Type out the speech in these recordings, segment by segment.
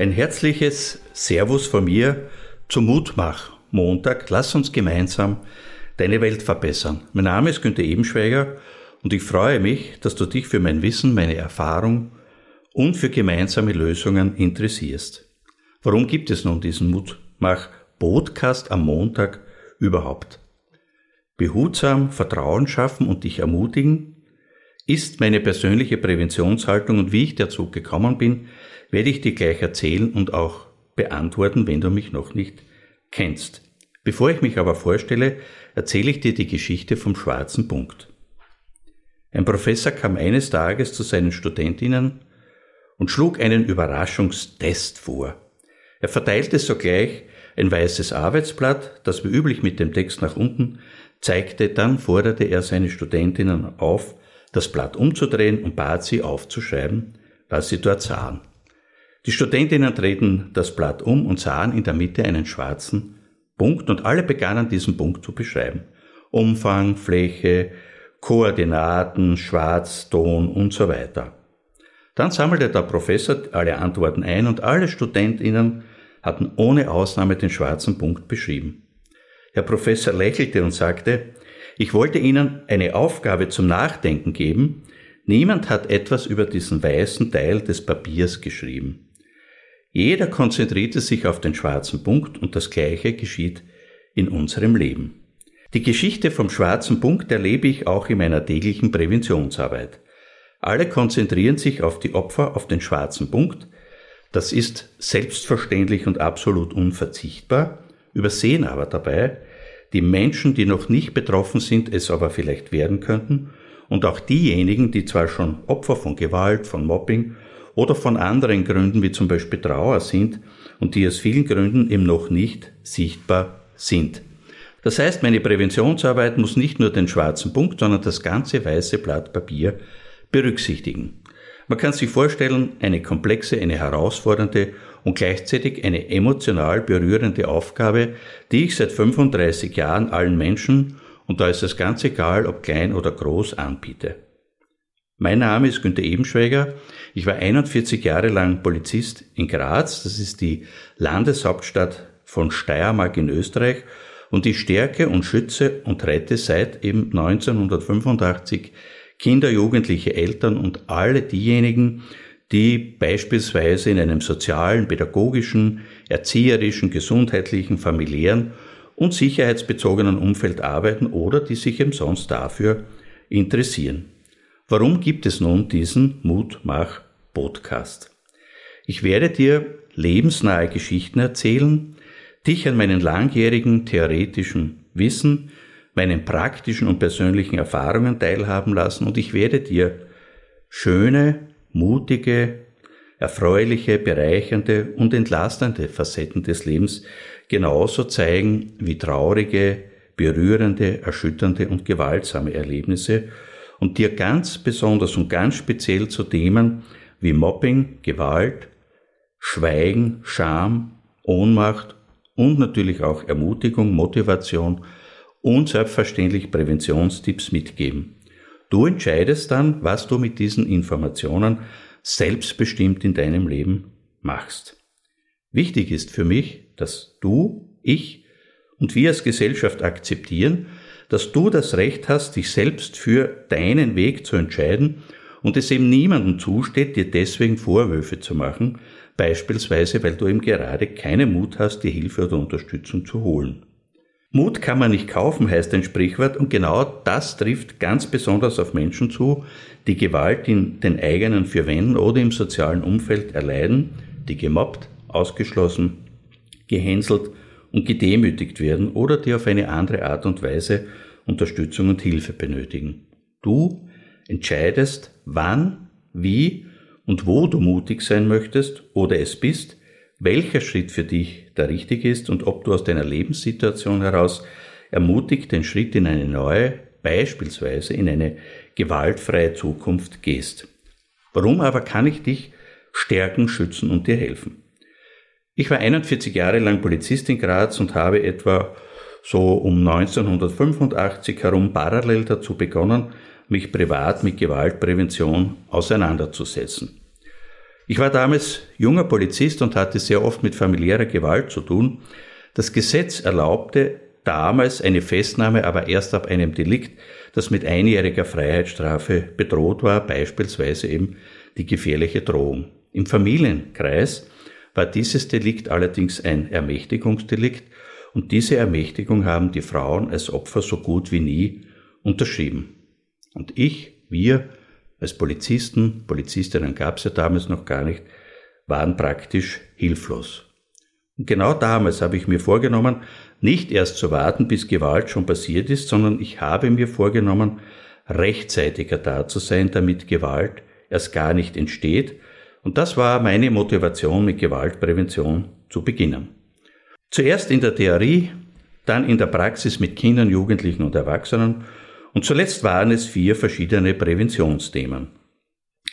Ein herzliches Servus von mir zum Mutmach Montag. Lass uns gemeinsam deine Welt verbessern. Mein Name ist Günther Ebenschweiger und ich freue mich, dass du dich für mein Wissen, meine Erfahrung und für gemeinsame Lösungen interessierst. Warum gibt es nun diesen Mutmach Podcast am Montag überhaupt? Behutsam Vertrauen schaffen und dich ermutigen ist meine persönliche Präventionshaltung und wie ich dazu gekommen bin, werde ich dir gleich erzählen und auch beantworten, wenn du mich noch nicht kennst. Bevor ich mich aber vorstelle, erzähle ich dir die Geschichte vom schwarzen Punkt. Ein Professor kam eines Tages zu seinen Studentinnen und schlug einen Überraschungstest vor. Er verteilte sogleich ein weißes Arbeitsblatt, das wie üblich mit dem Text nach unten zeigte, dann forderte er seine Studentinnen auf, das Blatt umzudrehen und bat sie aufzuschreiben, was sie dort sahen. Die Studentinnen drehten das Blatt um und sahen in der Mitte einen schwarzen Punkt und alle begannen diesen Punkt zu beschreiben. Umfang, Fläche, Koordinaten, Schwarz, Ton und so weiter. Dann sammelte der Professor alle Antworten ein und alle Studentinnen hatten ohne Ausnahme den schwarzen Punkt beschrieben. Herr Professor lächelte und sagte, ich wollte Ihnen eine Aufgabe zum Nachdenken geben. Niemand hat etwas über diesen weißen Teil des Papiers geschrieben. Jeder konzentrierte sich auf den schwarzen Punkt und das Gleiche geschieht in unserem Leben. Die Geschichte vom schwarzen Punkt erlebe ich auch in meiner täglichen Präventionsarbeit. Alle konzentrieren sich auf die Opfer, auf den schwarzen Punkt. Das ist selbstverständlich und absolut unverzichtbar, übersehen aber dabei die Menschen, die noch nicht betroffen sind, es aber vielleicht werden könnten, und auch diejenigen, die zwar schon Opfer von Gewalt, von Mobbing oder von anderen Gründen wie zum Beispiel Trauer sind und die aus vielen Gründen eben noch nicht sichtbar sind. Das heißt, meine Präventionsarbeit muss nicht nur den schwarzen Punkt, sondern das ganze weiße Blatt Papier berücksichtigen. Man kann sich vorstellen, eine komplexe, eine herausfordernde und gleichzeitig eine emotional berührende Aufgabe, die ich seit 35 Jahren allen Menschen, und da ist es ganz egal, ob klein oder groß, anbiete. Mein Name ist Günter Ebenschweiger. Ich war 41 Jahre lang Polizist in Graz. Das ist die Landeshauptstadt von Steiermark in Österreich. Und ich stärke und schütze und rette seit eben 1985 Kinder, Jugendliche, Eltern und alle diejenigen, die beispielsweise in einem sozialen, pädagogischen, erzieherischen, gesundheitlichen, familiären und sicherheitsbezogenen Umfeld arbeiten oder die sich eben sonst dafür interessieren. Warum gibt es nun diesen Mutmach-Podcast? Ich werde dir lebensnahe Geschichten erzählen, dich an meinen langjährigen theoretischen Wissen, meinen praktischen und persönlichen Erfahrungen teilhaben lassen und ich werde dir schöne, mutige, erfreuliche, bereichernde und entlastende Facetten des Lebens genauso zeigen wie traurige, berührende, erschütternde und gewaltsame Erlebnisse und dir ganz besonders und ganz speziell zu Themen wie Mobbing, Gewalt, Schweigen, Scham, Ohnmacht und natürlich auch Ermutigung, Motivation und selbstverständlich Präventionstipps mitgeben. Du entscheidest dann, was du mit diesen Informationen selbstbestimmt in deinem Leben machst. Wichtig ist für mich, dass du, ich und wir als Gesellschaft akzeptieren, dass du das Recht hast, dich selbst für deinen Weg zu entscheiden und es eben niemandem zusteht, dir deswegen Vorwürfe zu machen, beispielsweise weil du eben gerade keinen Mut hast, die Hilfe oder Unterstützung zu holen. Mut kann man nicht kaufen, heißt ein Sprichwort, und genau das trifft ganz besonders auf Menschen zu, die Gewalt in den eigenen vier Wänden oder im sozialen Umfeld erleiden, die gemobbt, ausgeschlossen, gehänselt und gedemütigt werden oder die auf eine andere Art und Weise Unterstützung und Hilfe benötigen. Du entscheidest, wann, wie und wo du mutig sein möchtest oder es bist, welcher Schritt für dich der richtige ist und ob du aus deiner Lebenssituation heraus ermutigt den Schritt in eine neue, beispielsweise in eine gewaltfreie Zukunft gehst. Warum aber kann ich dich stärken, schützen und dir helfen? Ich war 41 Jahre lang Polizist in Graz und habe etwa so um 1985 herum parallel dazu begonnen, mich privat mit Gewaltprävention auseinanderzusetzen. Ich war damals junger Polizist und hatte sehr oft mit familiärer Gewalt zu tun. Das Gesetz erlaubte damals eine Festnahme, aber erst ab einem Delikt, das mit einjähriger Freiheitsstrafe bedroht war, beispielsweise eben die gefährliche Drohung. Im Familienkreis war dieses Delikt allerdings ein Ermächtigungsdelikt und diese Ermächtigung haben die Frauen als Opfer so gut wie nie unterschrieben. Und ich, wir als Polizisten, Polizistinnen gab es ja damals noch gar nicht, waren praktisch hilflos. Und genau damals habe ich mir vorgenommen, nicht erst zu warten, bis Gewalt schon passiert ist, sondern ich habe mir vorgenommen, rechtzeitiger da zu sein, damit Gewalt erst gar nicht entsteht. Und das war meine Motivation, mit Gewaltprävention zu beginnen. Zuerst in der Theorie, dann in der Praxis mit Kindern, Jugendlichen und Erwachsenen und zuletzt waren es vier verschiedene Präventionsthemen.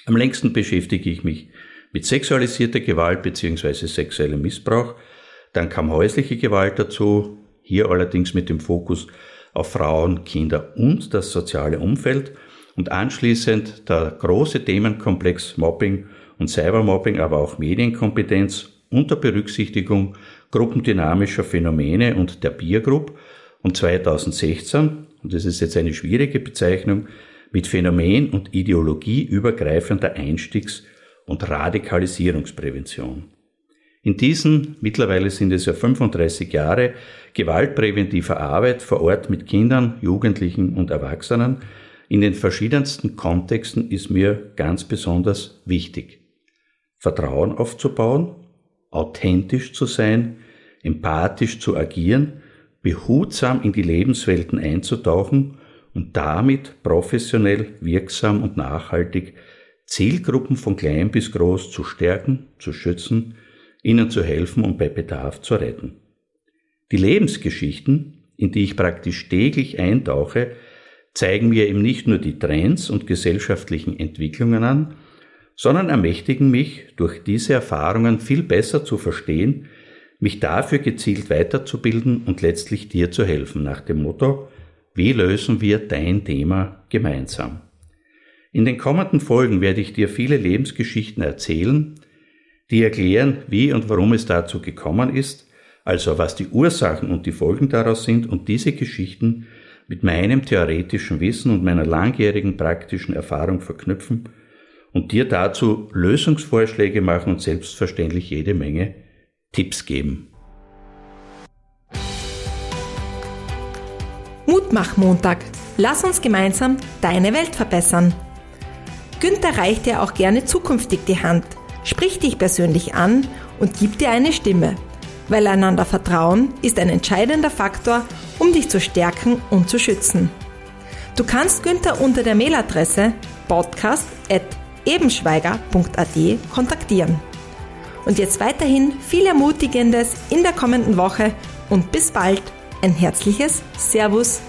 Am längsten beschäftige ich mich mit sexualisierter Gewalt bzw. sexuellem Missbrauch, dann kam häusliche Gewalt dazu, hier allerdings mit dem Fokus auf Frauen, Kinder und das soziale Umfeld und anschließend der große Themenkomplex Mobbing und Cybermobbing, aber auch Medienkompetenz unter Berücksichtigung gruppendynamischer Phänomene und der Peer Group und 2016, und das ist jetzt eine schwierige Bezeichnung, mit Phänomen und Ideologie übergreifender Einstiegs- und Radikalisierungsprävention. In diesen, mittlerweile sind es ja 35 Jahre, gewaltpräventiver Arbeit vor Ort mit Kindern, Jugendlichen und Erwachsenen in den verschiedensten Kontexten ist mir ganz besonders wichtig. Vertrauen aufzubauen, authentisch zu sein, empathisch zu agieren, behutsam in die Lebenswelten einzutauchen und damit professionell, wirksam und nachhaltig Zielgruppen von klein bis groß zu stärken, zu schützen, ihnen zu helfen und bei Bedarf zu retten. Die Lebensgeschichten, in die ich praktisch täglich eintauche, zeigen mir eben nicht nur die Trends und gesellschaftlichen Entwicklungen an, sondern ermächtigen mich, durch diese Erfahrungen viel besser zu verstehen, mich dafür gezielt weiterzubilden und letztlich dir zu helfen, nach dem Motto, wie lösen wir dein Thema gemeinsam? In den kommenden Folgen werde ich dir viele Lebensgeschichten erzählen, die erklären, wie und warum es dazu gekommen ist, also was die Ursachen und die Folgen daraus sind und diese Geschichten mit meinem theoretischen Wissen und meiner langjährigen praktischen Erfahrung verknüpfen und dir dazu Lösungsvorschläge machen und selbstverständlich jede Menge Tipps geben. Mutmach-Montag. Lass uns gemeinsam deine Welt verbessern. Günther reicht dir auch gerne zukünftig die Hand – Sprich dich persönlich an und gib dir eine Stimme, weil einander Vertrauen ist ein entscheidender Faktor, um dich zu stärken und zu schützen. Du kannst Günther unter der Mailadresse podcast.ebenschweiger.at kontaktieren. Und jetzt weiterhin viel Ermutigendes in der kommenden Woche und bis bald. Ein herzliches Servus